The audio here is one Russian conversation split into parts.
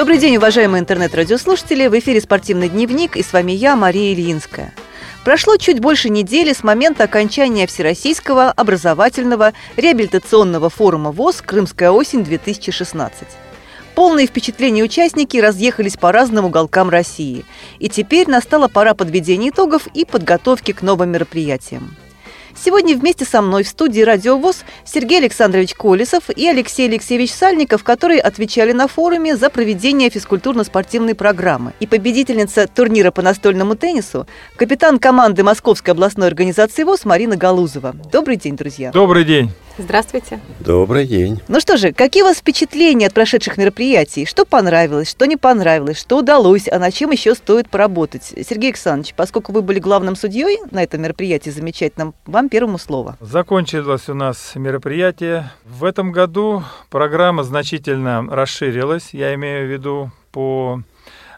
Добрый день, уважаемые интернет-радиослушатели. В эфире «Спортивный дневник» и с вами я, Мария Ильинская. Прошло чуть больше недели с момента окончания Всероссийского образовательного реабилитационного форума ВОЗ «Крымская осень-2016». Полные впечатления участники разъехались по разным уголкам России. И теперь настала пора подведения итогов и подготовки к новым мероприятиям. Сегодня вместе со мной в студии «Радио ВОЗ» Сергей Александрович Колесов и Алексей Алексеевич Сальников, которые отвечали на форуме за проведение физкультурно-спортивной программы. И победительница турнира по настольному теннису, капитан команды Московской областной организации ВОЗ Марина Галузова. Добрый день, друзья. Добрый день. Здравствуйте. Добрый день. Ну что же, какие у вас впечатления от прошедших мероприятий? Что понравилось, что не понравилось, что удалось, а над чем еще стоит поработать? Сергей Александрович, поскольку вы были главным судьей на этом мероприятии замечательном, вам первому слово. Закончилось у нас мероприятие. В этом году программа значительно расширилась, я имею в виду по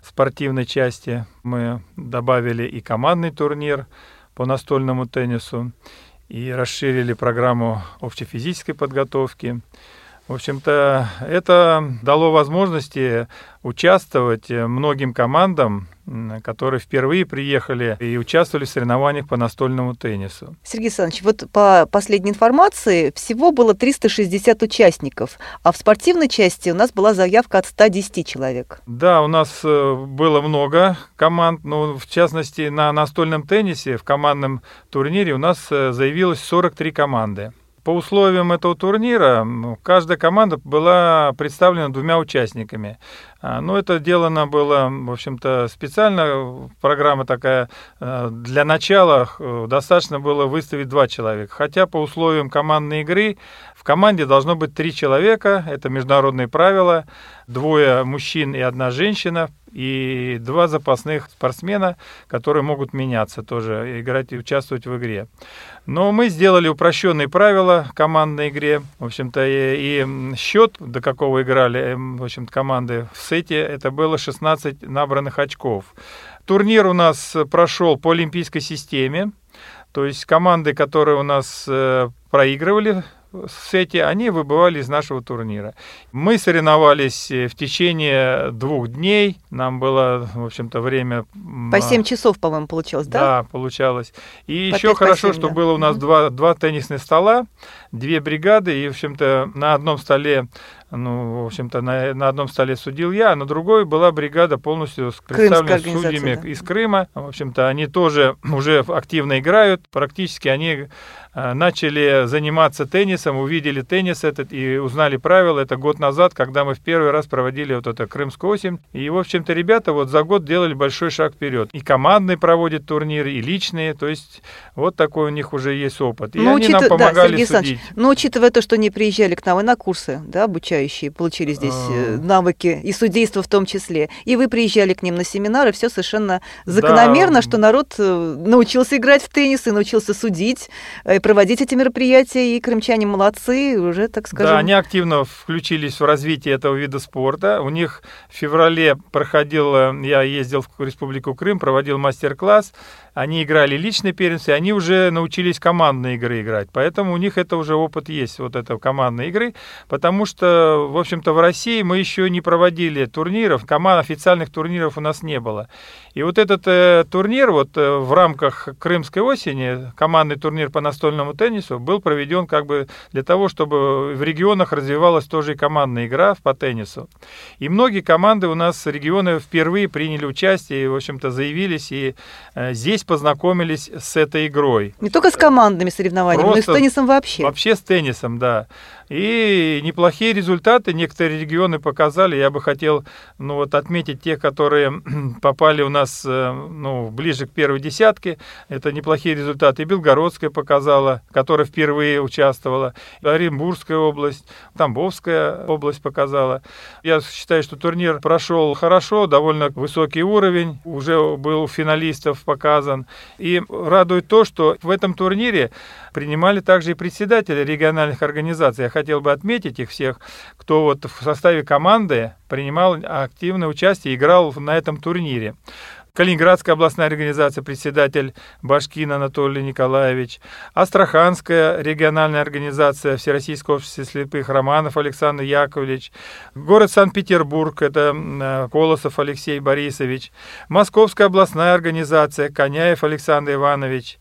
спортивной части. Мы добавили и командный турнир по настольному теннису, и расширили программу общефизической подготовки. В общем-то, это дало возможности участвовать многим командам, которые впервые приехали и участвовали в соревнованиях по настольному теннису. Сергей Александрович, вот по последней информации всего было 360 участников, а в спортивной части у нас была заявка от 110 человек. Да, у нас э, было много команд, но в частности на настольном теннисе в командном турнире у нас э, заявилось 43 команды. По условиям этого турнира каждая команда была представлена двумя участниками. А, Но ну, это сделано было, в общем-то, специально. Программа такая. Э, для начала достаточно было выставить два человека. Хотя по условиям командной игры в команде должно быть три человека. Это международные правила. Двое мужчин и одна женщина и два запасных спортсмена, которые могут меняться тоже, играть и участвовать в игре. Но мы сделали упрощенные правила командной игре. В общем-то, и, и счет, до какого играли в общем команды в сете, это было 16 набранных очков. Турнир у нас прошел по олимпийской системе. То есть команды, которые у нас э, проигрывали сете, они выбывали из нашего турнира. Мы соревновались э, в течение двух дней. Нам было, в общем-то, время... По 7 часов, по-моему, получалось, да? Да, получалось. И по еще хорошо, 7, что да. было у нас mm-hmm. два, два теннисных стола, две бригады, и, в общем-то, на одном столе ну, в общем-то, на, на одном столе судил я, а на другой была бригада полностью представлена судьями да. из Крыма. В общем-то, они тоже уже активно играют. Практически они Э, начали заниматься теннисом, увидели теннис этот и узнали правила. Это год назад, когда мы в первый раз проводили вот это Крымскую осень. И, в общем-то, ребята вот за год делали большой шаг вперед. И командный проводит турниры, и личные. То есть вот такой у них уже есть опыт. И но ну, они нам помогали да, судить. Но учитывая то, что они приезжали к нам и на курсы, да, обучающие, получили здесь э, а. навыки и судейство в том числе, и вы приезжали к ним на семинары, все совершенно закономерно, да. что народ э, научился играть в теннис и научился судить, проводить эти мероприятия, и крымчане молодцы, уже, так скажем... Да, они активно включились в развитие этого вида спорта. У них в феврале проходил, я ездил в Республику Крым, проводил мастер-класс, они играли личные первенства, они уже научились командные игры играть. Поэтому у них это уже опыт есть, вот этого командной игры. Потому что, в общем-то, в России мы еще не проводили турниров, команд официальных турниров у нас не было. И вот этот э, турнир вот э, в рамках Крымской осени, командный турнир по настольному теннису, был проведен как бы для того, чтобы в регионах развивалась тоже и командная игра по теннису. И многие команды у нас регионы впервые приняли участие и, в общем-то, заявились. И э, здесь познакомились с этой игрой. Не только с командными соревнованиями, Просто но и с теннисом вообще. Вообще с теннисом, да. И неплохие результаты некоторые регионы показали. Я бы хотел ну, вот, отметить те, которые попали у нас э, ну, ближе к первой десятке. Это неплохие результаты. И Белгородская показала, которая впервые участвовала. Оренбургская область, Тамбовская область показала. Я считаю, что турнир прошел хорошо, довольно высокий уровень. Уже был у финалистов показан. И радует то, что в этом турнире принимали также и председатели региональных организаций. Я хотел бы отметить их всех, кто вот в составе команды принимал активное участие, играл на этом турнире. Калининградская областная организация, председатель Башкин Анатолий Николаевич, Астраханская региональная организация Всероссийского общества слепых Романов Александр Яковлевич, город Санкт-Петербург, это э, Колосов Алексей Борисович, Московская областная организация Коняев Александр Иванович,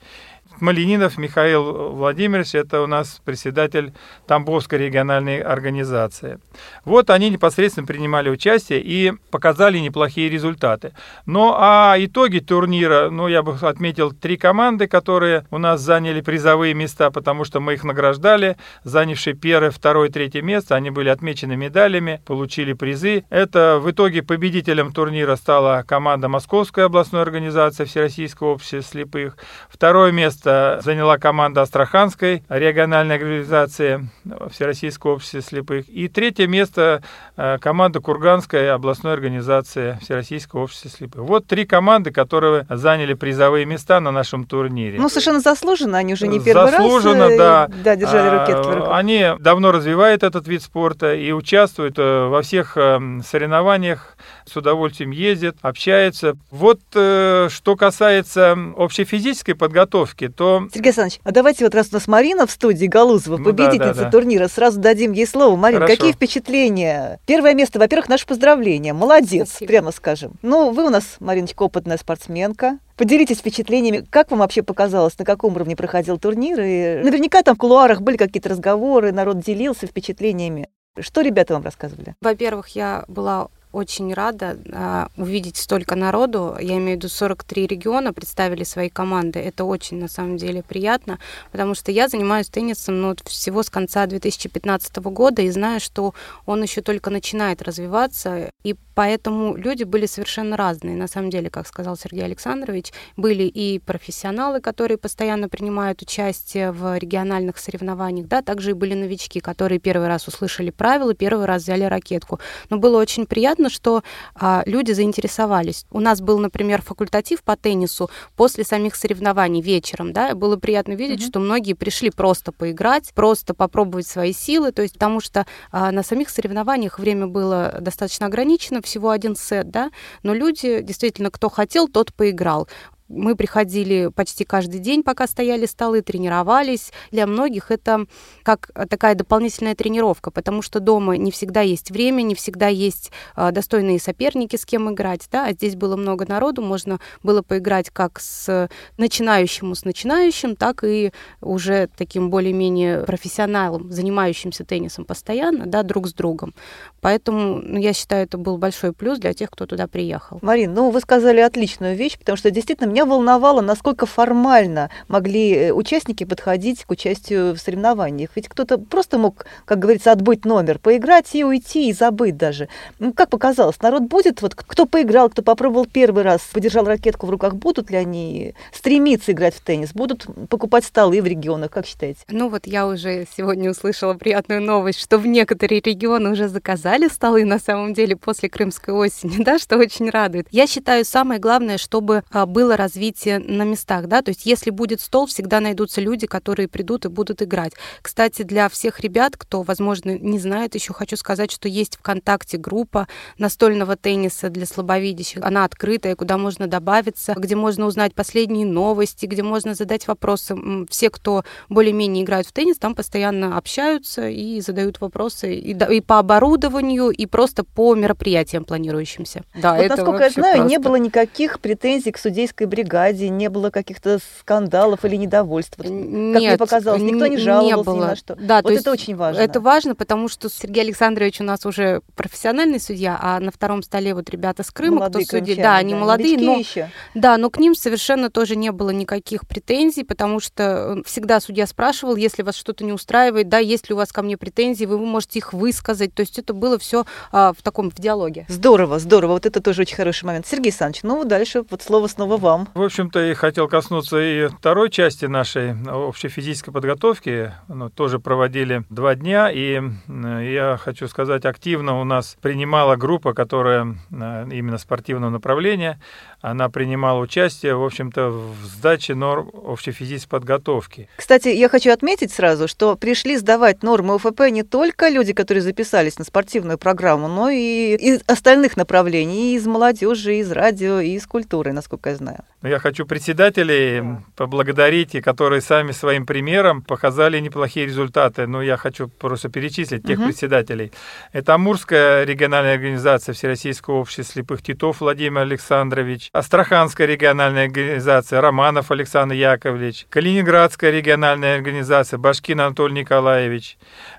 Малининов Михаил Владимирович, это у нас председатель Тамбовской региональной организации. Вот они непосредственно принимали участие и показали неплохие результаты. Ну а итоги турнира, ну я бы отметил три команды, которые у нас заняли призовые места, потому что мы их награждали, занявшие первое, второе, третье место, они были отмечены медалями, получили призы. Это в итоге победителем турнира стала команда Московской областной организации Всероссийского общества слепых. Второе место место заняла команда Астраханской региональной организации Всероссийского общества слепых. И третье место э, команда Курганской областной организации Всероссийского общества слепых. Вот три команды, которые заняли призовые места на нашем турнире. Ну, совершенно заслуженно, они уже не первый заслуженно, раз. Заслуженно, да. Да, держали ракетки в руках. Они давно развивают этот вид спорта и участвуют э, во всех э, соревнованиях, с удовольствием ездят, общаются. Вот что касается общей физической подготовки, то... Сергей Александрович, а давайте вот раз у нас Марина в студии Галузова, ну, победительница да, да, да. турнира, сразу дадим ей слово. Марина, какие впечатления? Первое место, во-первых, наше поздравление. Молодец, Спасибо. прямо скажем. Ну, вы у нас, Мариночка, опытная спортсменка. Поделитесь впечатлениями, как вам вообще показалось, на каком уровне проходил турнир? И наверняка там в кулуарах были какие-то разговоры, народ делился впечатлениями. Что ребята вам рассказывали? Во-первых, я была очень рада а, увидеть столько народу. Я имею в виду 43 региона представили свои команды. Это очень, на самом деле, приятно, потому что я занимаюсь теннисом ну, всего с конца 2015 года и знаю, что он еще только начинает развиваться. И поэтому люди были совершенно разные. На самом деле, как сказал Сергей Александрович, были и профессионалы, которые постоянно принимают участие в региональных соревнованиях, да, также и были новички, которые первый раз услышали правила, первый раз взяли ракетку. Но было очень приятно приятно, что а, люди заинтересовались. У нас был, например, факультатив по теннису после самих соревнований вечером, да, было приятно видеть, mm-hmm. что многие пришли просто поиграть, просто попробовать свои силы, то есть потому что а, на самих соревнованиях время было достаточно ограничено, всего один сет, да, но люди, действительно, кто хотел, тот поиграл. Мы приходили почти каждый день, пока стояли столы, тренировались. Для многих это как такая дополнительная тренировка, потому что дома не всегда есть время, не всегда есть а, достойные соперники, с кем играть. Да? А здесь было много народу, можно было поиграть как с начинающим, с начинающим, так и уже таким более-менее профессионалом, занимающимся теннисом постоянно, да, друг с другом. Поэтому ну, я считаю, это был большой плюс для тех, кто туда приехал. Марин, ну вы сказали отличную вещь, потому что действительно меня меня волновало, насколько формально могли э, участники подходить к участию в соревнованиях. Ведь кто-то просто мог, как говорится, отбыть номер, поиграть и уйти, и забыть даже. Ну, как показалось, народ будет, вот кто поиграл, кто попробовал первый раз, подержал ракетку в руках, будут ли они стремиться играть в теннис, будут покупать столы в регионах, как считаете? Ну вот я уже сегодня услышала приятную новость, что в некоторые регионы уже заказали столы на самом деле после крымской осени, да, что очень радует. Я считаю, самое главное, чтобы а, было раз развитие на местах, да, то есть если будет стол, всегда найдутся люди, которые придут и будут играть. Кстати, для всех ребят, кто, возможно, не знает, еще хочу сказать, что есть ВКонтакте группа настольного тенниса для слабовидящих. Она открытая, куда можно добавиться, где можно узнать последние новости, где можно задать вопросы. Все, кто более-менее играют в теннис, там постоянно общаются и задают вопросы и, и по оборудованию, и просто по мероприятиям планирующимся. Да, вот, это насколько я знаю, просто. не было никаких претензий к судейской бригаде бригаде не было каких-то скандалов или недовольств? Как Нет, мне показалось, никто не жаловался не было. ни на что. Да, вот это очень важно. Это важно, потому что Сергей Александрович у нас уже профессиональный судья, а на втором столе вот ребята с Крыма, молодые кто судит, да, они да, молодые, но еще. да, но к ним совершенно тоже не было никаких претензий, потому что всегда судья спрашивал, если вас что-то не устраивает, да, есть ли у вас ко мне претензии, вы можете их высказать, то есть это было все а, в таком в диалоге. Здорово, здорово, вот это тоже очень хороший момент. Сергей Александрович, ну дальше вот слово снова вам. В общем-то, и хотел коснуться и второй части нашей общей физической подготовки. Ну, тоже проводили два дня, и я хочу сказать, активно у нас принимала группа, которая э, именно спортивного направления, она принимала участие, в общем-то, в сдаче норм общей физической подготовки. Кстати, я хочу отметить сразу, что пришли сдавать нормы ОФП не только люди, которые записались на спортивную программу, но и из остальных направлений, и из молодежи, и из радио, и из культуры, насколько я знаю. Я хочу председателей поблагодарить, и которые сами своим примером показали неплохие результаты. Но я хочу просто перечислить тех угу. председателей. Это Амурская региональная организация Всероссийского общества слепых Титов Владимир Александрович, Астраханская региональная организация Романов Александр Яковлевич, Калининградская региональная организация Башкин Анатолий Николаевич,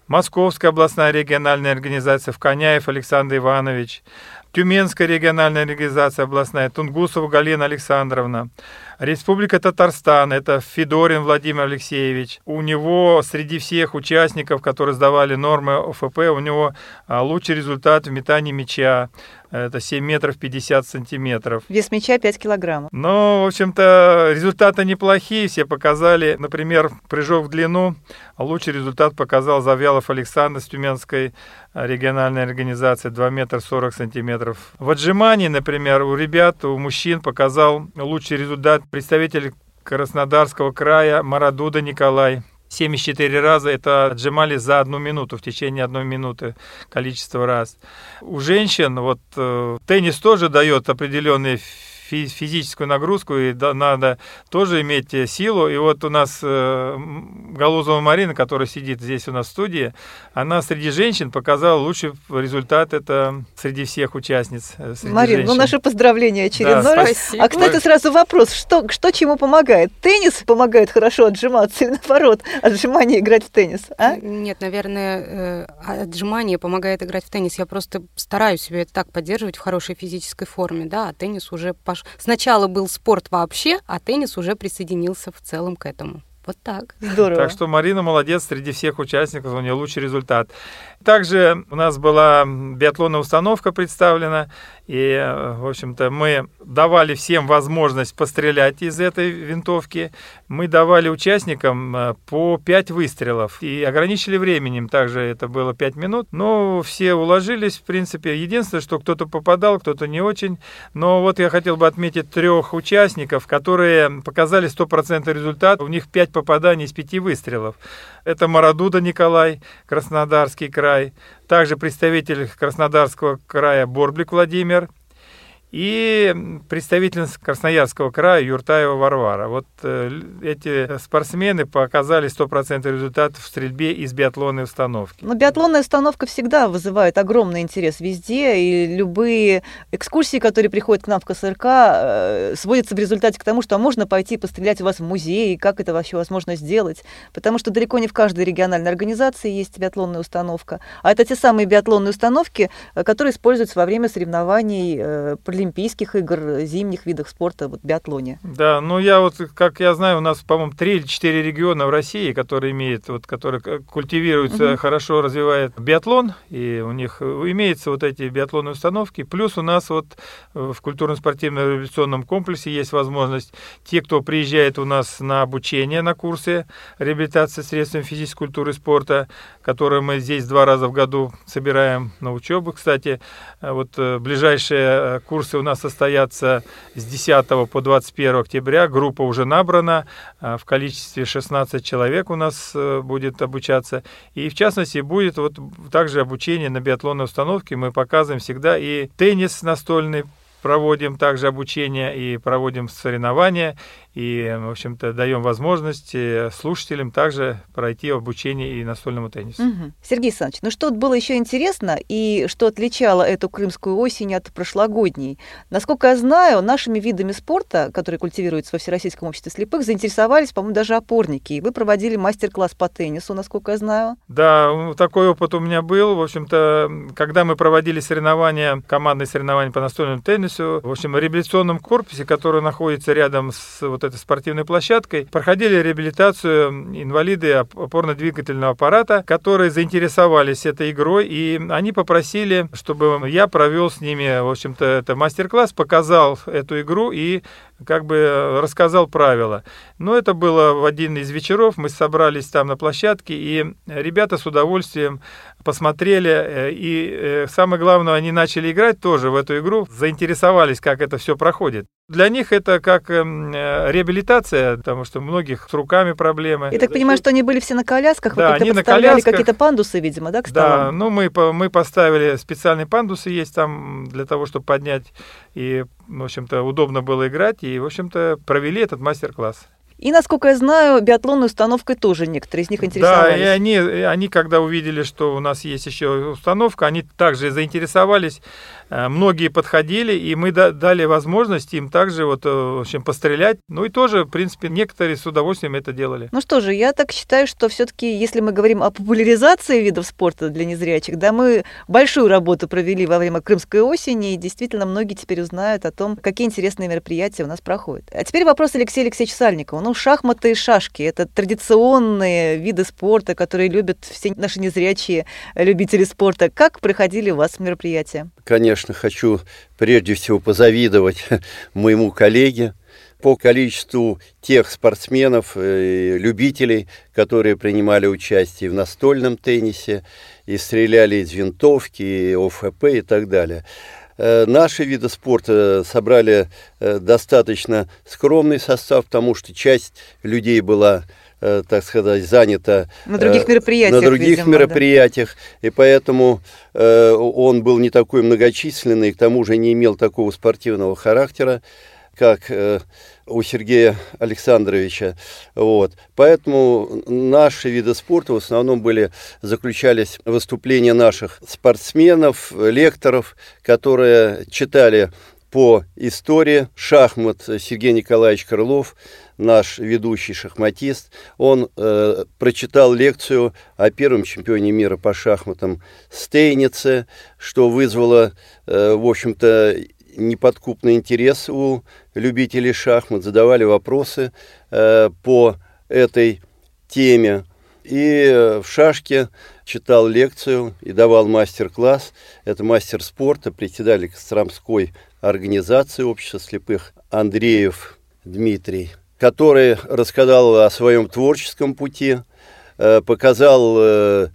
Московская областная региональная организация Вконяев Александр Иванович, Тюменская региональная организация областная, Тунгусова Галина Александровна, Республика Татарстан, это Федорин Владимир Алексеевич. У него среди всех участников, которые сдавали нормы ОФП, у него а, лучший результат в метании мяча. Это 7 метров 50 сантиметров. Вес мяча 5 килограммов. Ну, в общем-то, результаты неплохие. Все показали, например, прыжок в длину. Лучший результат показал Завьялов Александр с Тюменской региональной организации 2 метра 40 сантиметров. В отжимании, например, у ребят, у мужчин показал лучший результат представитель Краснодарского края Марадуда Николай 74 раза это отжимали за одну минуту, в течение одной минуты количество раз. У женщин вот э, теннис тоже дает определенные физическую нагрузку, и надо тоже иметь э, силу. И вот у нас э, Галузова Марина, которая сидит здесь у нас в студии, она среди женщин показала лучший результат, это среди всех участниц. Э, среди Марина, ну, женщин. ну наше поздравление очередной да, раз. Спасибо. А, кстати, сразу вопрос, что, что чему помогает? Теннис помогает хорошо отжиматься или наоборот, отжимание играть в теннис? А? Нет, наверное, отжимание помогает играть в теннис. Я просто стараюсь себе это так поддерживать в хорошей физической форме, да, а теннис уже пош Сначала был спорт вообще, а теннис уже присоединился в целом к этому. Вот так. Здорово. Так что Марина молодец среди всех участников, у нее лучший результат. Также у нас была биатлонная установка представлена, и, в общем-то, мы давали всем возможность пострелять из этой винтовки. Мы давали участникам э, по 5 выстрелов и ограничили временем, также это было 5 минут, но все уложились, в принципе. Единственное, что кто-то попадал, кто-то не очень. Но вот я хотел бы отметить трех участников, которые показали 100% результат. У них 5 попаданий из 5 выстрелов. Это Марадуда Николай, Краснодарский край, также представитель Краснодарского края Борблик Владимир – и представительница Красноярского края Юртаева Варвара. Вот э, эти спортсмены показали 100% результат в стрельбе из биатлонной установки. Но биатлонная установка всегда вызывает огромный интерес везде, и любые экскурсии, которые приходят к нам в КСРК, э, сводятся в результате к тому, что можно пойти пострелять у вас в музее, как это вообще возможно сделать, потому что далеко не в каждой региональной организации есть биатлонная установка, а это те самые биатлонные установки, э, которые используются во время соревнований Олимпийских игр, зимних видах спорта, вот биатлоне. Да, ну я вот, как я знаю, у нас, по-моему, три или четыре региона в России, которые имеют, вот, которые культивируются, угу. хорошо развивают биатлон, и у них имеются вот эти биатлонные установки. Плюс у нас вот в культурно-спортивном революционном комплексе есть возможность, те, кто приезжает у нас на обучение, на курсы реабилитации средствами физической культуры и спорта, которые мы здесь два раза в году собираем на учебу, кстати, вот э, ближайшие курсы Курсы у нас состоятся с 10 по 21 октября. Группа уже набрана. А, в количестве 16 человек у нас э, будет обучаться. И в частности будет вот также обучение на биатлонной установке. Мы показываем всегда и теннис настольный, проводим также обучение и проводим соревнования и, в общем-то, даем возможность слушателям также пройти обучение и настольному теннису. Угу. Сергей Александрович, ну что было еще интересно и что отличало эту крымскую осень от прошлогодней? Насколько я знаю, нашими видами спорта, которые культивируются во Всероссийском обществе слепых, заинтересовались, по-моему, даже опорники. И вы проводили мастер-класс по теннису, насколько я знаю. Да, такой опыт у меня был. В общем-то, когда мы проводили соревнования, командные соревнования по настольному теннису, в общем, в реабилитационном корпусе, который находится рядом с вот вот этой спортивной площадкой, проходили реабилитацию инвалиды опорно-двигательного аппарата, которые заинтересовались этой игрой, и они попросили, чтобы я провел с ними, в общем-то, это мастер-класс, показал эту игру и как бы рассказал правила. Но это было в один из вечеров, мы собрались там на площадке, и ребята с удовольствием посмотрели, э, и э, самое главное, они начали играть тоже в эту игру, заинтересовались, как это все проходит. Для них это как эм, э, реабилитация, потому что многих с руками проблемы. Я так понимаю, что они были все на колясках, да, вы как-то подставляли какие-то пандусы, видимо, да, к столам? Да, ну мы, мы поставили специальные пандусы есть там для того, чтобы поднять, и, в общем-то, удобно было играть, и, в общем-то, провели этот мастер-класс. И, насколько я знаю, биатлонной установкой тоже некоторые из них интересовались. Да, и они, они, когда увидели, что у нас есть еще установка, они также заинтересовались Э, многие подходили, и мы дали возможность им также вот, э, в общем, пострелять. Ну и тоже, в принципе, некоторые с удовольствием это делали. Ну что же, я так считаю, что все-таки, если мы говорим о популяризации видов спорта для незрячих, да, мы большую работу провели во время Крымской осени, и действительно многие теперь узнают о том, какие интересные мероприятия у нас проходят. А теперь вопрос Алексея Алексеевича Сальникова. Ну, шахматы и шашки – это традиционные виды спорта, которые любят все наши незрячие любители спорта. Как проходили у вас мероприятия? конечно, хочу прежде всего позавидовать моему коллеге по количеству тех спортсменов, и любителей, которые принимали участие в настольном теннисе, и стреляли из винтовки, и ОФП и так далее. Э, наши виды спорта собрали э, достаточно скромный состав, потому что часть людей была Э, так сказать, занято на других э, мероприятиях, на других видимо, мероприятиях да. и поэтому э, он был не такой многочисленный, к тому же не имел такого спортивного характера, как э, у Сергея Александровича. Вот. Поэтому наши виды спорта в основном были, заключались выступления наших спортсменов, лекторов, которые читали по истории шахмат Сергей Николаевич Крылов, наш ведущий шахматист, он э, прочитал лекцию о первом чемпионе мира по шахматам Стейнице, что вызвало, э, в общем-то, неподкупный интерес у любителей шахмат, задавали вопросы э, по этой теме. И э, в шашке читал лекцию и давал мастер-класс. Это мастер спорта, председатель Костромской организации общества слепых Андреев Дмитрий который рассказал о своем творческом пути, э, показал э,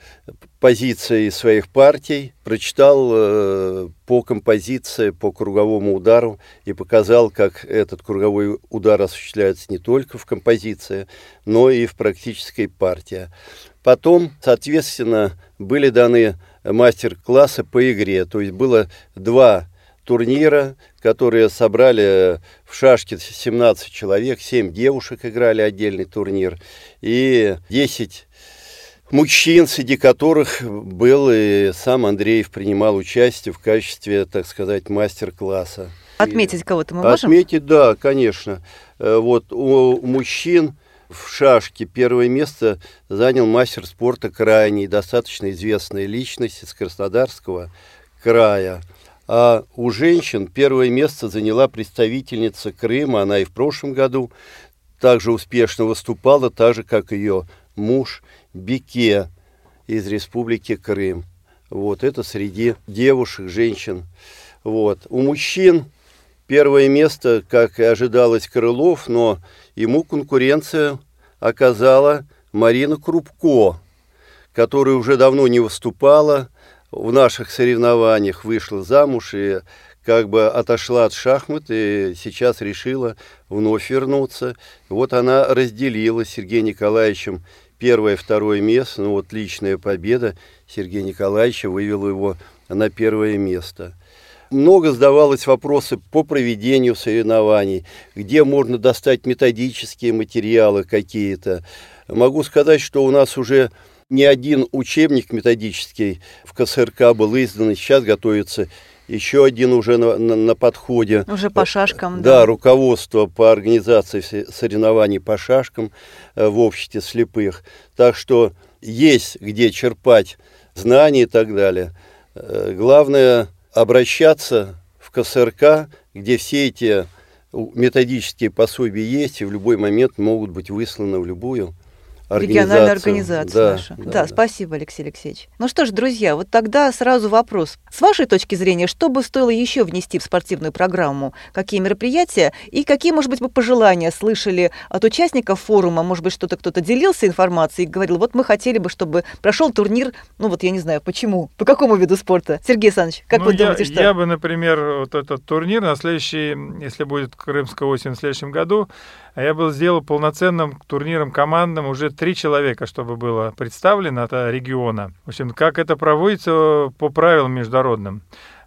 позиции своих партий, прочитал э, по композиции, по круговому удару и показал, как этот круговой удар осуществляется не только в композиции, но и в практической партии. Потом, соответственно, были даны мастер-классы по игре, то есть было два турнира, которые собрали в шашке 17 человек, 7 девушек играли отдельный турнир, и 10 мужчин, среди которых был и сам Андреев принимал участие в качестве, так сказать, мастер-класса. Отметить кого-то мы можем? Отметить, да, конечно. Э, вот у мужчин в шашке первое место занял мастер спорта крайний, достаточно известная личность из Краснодарского края. А у женщин первое место заняла представительница Крыма. Она и в прошлом году также успешно выступала, так же, как ее муж Бике из Республики Крым. Вот это среди девушек, женщин. Вот. У мужчин первое место, как и ожидалось, Крылов, но ему конкуренция оказала Марина Крупко, которая уже давно не выступала, в наших соревнованиях вышла замуж и как бы отошла от шахмат и сейчас решила вновь вернуться. Вот она разделила с Сергеем Николаевичем первое второе место. Ну вот личная победа Сергея Николаевича вывела его на первое место. Много задавалось вопросы по проведению соревнований, где можно достать методические материалы какие-то. Могу сказать, что у нас уже не один учебник методический в КСРК был издан, сейчас готовится еще один уже на, на, на подходе. Уже по шашкам, да. Да, руководство по организации соревнований по шашкам э, в обществе слепых. Так что есть где черпать знания и так далее. Э, главное обращаться в КСРК, где все эти методические пособия есть и в любой момент могут быть высланы в любую региональная организация да, наша. Да, да, да, спасибо, Алексей Алексеевич. Ну что ж, друзья, вот тогда сразу вопрос. С вашей точки зрения, что бы стоило еще внести в спортивную программу? Какие мероприятия и какие, может быть, вы пожелания слышали от участников форума? Может быть, что-то кто-то делился информацией и говорил, вот мы хотели бы, чтобы прошел турнир, ну вот я не знаю, почему, по какому виду спорта? Сергей Александрович, как ну, вы я, думаете, что? Я бы, например, вот этот турнир на следующий, если будет Крымская осень в следующем году, а я был сделал полноценным турниром командным уже три человека, чтобы было представлено от региона. В общем, как это проводится по правилам международным.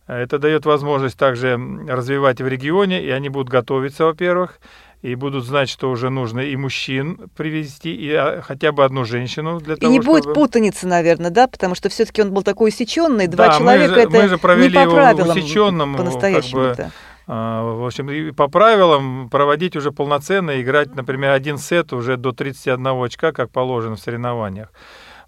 Это дает возможность также развивать в регионе, и они будут готовиться, во-первых, и будут знать, что уже нужно и мужчин привести, и а, хотя бы одну женщину для и того, И не будет чтобы... путаницы, наверное, да, потому что все-таки он был такой усеченный, два да, человека, мы же, это мы же провели не по его правилам, усеченным, по-настоящему. Как бы, в общем, и по правилам проводить уже полноценно, играть, например, один сет уже до 31 очка, как положено в соревнованиях.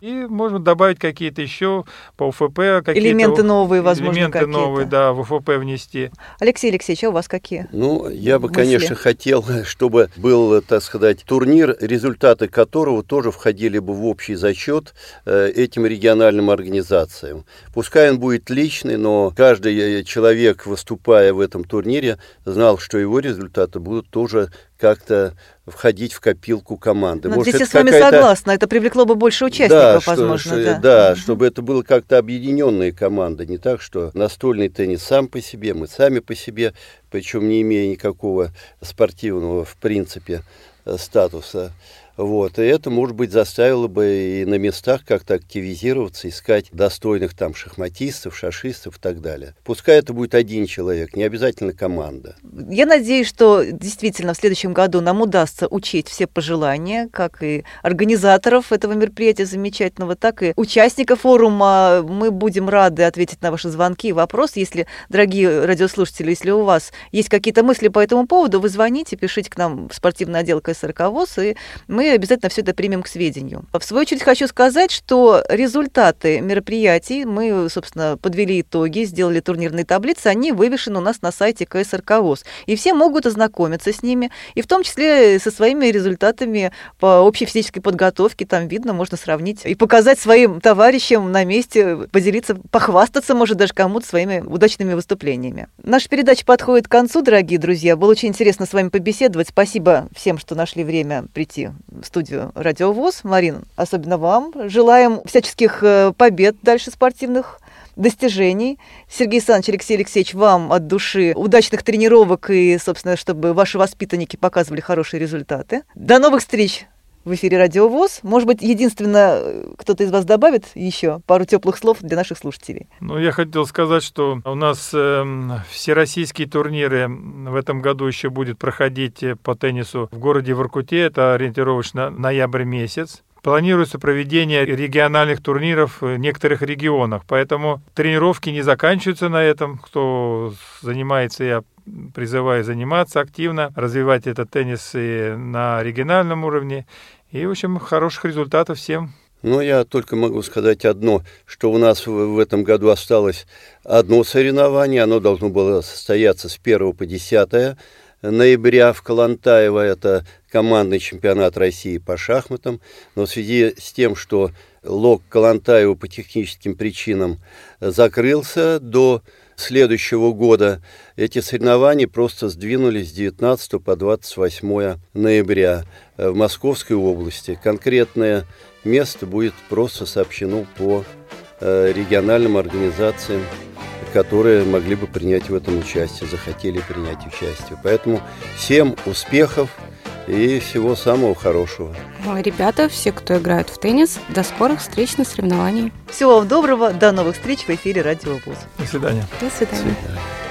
И можно добавить какие-то еще по УФП. Какие-то элементы новые, возможно, Элементы какие-то. новые, да, в УФП внести. Алексей Алексеевич, а у вас какие Ну, я бы, мысли? конечно, хотел, чтобы был, так сказать, турнир, результаты которого тоже входили бы в общий зачет э, этим региональным организациям. Пускай он будет личный, но каждый э, человек, выступая в этом турнире, знал, что его результаты будут тоже как-то входить в копилку команды. Ну, Может, здесь я с вами согласна, это привлекло бы больше участников, да, возможно, что- да. да, Мгм. чтобы это было как-то объединенная команда, не так, что настольный теннис сам по себе, мы сами по себе, причем не имея никакого спортивного, в принципе, э, статуса. Вот. И это, может быть, заставило бы и на местах как-то активизироваться, искать достойных там шахматистов, шашистов и так далее. Пускай это будет один человек, не обязательно команда. Я надеюсь, что действительно в следующем году нам удастся учесть все пожелания, как и организаторов этого мероприятия замечательного, так и участников форума. Мы будем рады ответить на ваши звонки и вопросы. Если, дорогие радиослушатели, если у вас есть какие-то мысли по этому поводу, вы звоните, пишите к нам в спортивный отдел КСРК ВОЗ, и мы обязательно все это примем к сведению. В свою очередь хочу сказать, что результаты мероприятий, мы, собственно, подвели итоги, сделали турнирные таблицы, они вывешены у нас на сайте КСРК ВОЗ. И все могут ознакомиться с ними, и в том числе со своими результатами по общей физической подготовке, там видно, можно сравнить и показать своим товарищам на месте, поделиться, похвастаться, может, даже кому-то своими удачными выступлениями. Наша передача подходит к концу, дорогие друзья. Было очень интересно с вами побеседовать. Спасибо всем, что нашли время прийти студию Радио ВОЗ. Марин, особенно вам. Желаем всяческих э, побед дальше спортивных достижений. Сергей Александрович, Алексей Алексеевич, вам от души удачных тренировок и, собственно, чтобы ваши воспитанники показывали хорошие результаты. До новых встреч в эфире Радио ВОЗ. Может быть, единственно, э, кто-то из вас добавит еще пару теплых слов для наших слушателей. Ну, я хотел сказать, что у нас э, всероссийские турниры в этом году еще будет проходить э, по теннису в городе Воркуте. Это ориентировочно ноябрь месяц. Планируется проведение региональных турниров в некоторых регионах, поэтому тренировки не заканчиваются на этом. Кто занимается, я призываю заниматься активно, развивать этот теннис и на региональном уровне. И, в общем, хороших результатов всем. Ну, я только могу сказать одно, что у нас в этом году осталось одно соревнование, оно должно было состояться с 1 по 10 ноября в Калантаево, это командный чемпионат России по шахматам, но в связи с тем, что лог Калантаева по техническим причинам закрылся до следующего года, эти соревнования просто сдвинулись с 19 по 28 ноября в Московской области. Конкретное место будет просто сообщено по э, региональным организациям, которые могли бы принять в этом участие, захотели принять участие. Поэтому всем успехов и всего самого хорошего. Ребята, все, кто играет в теннис, до скорых встреч на соревновании. Всего вам доброго, до новых встреч в эфире Радио ВОЗ. До свидания. До свидания. До свидания.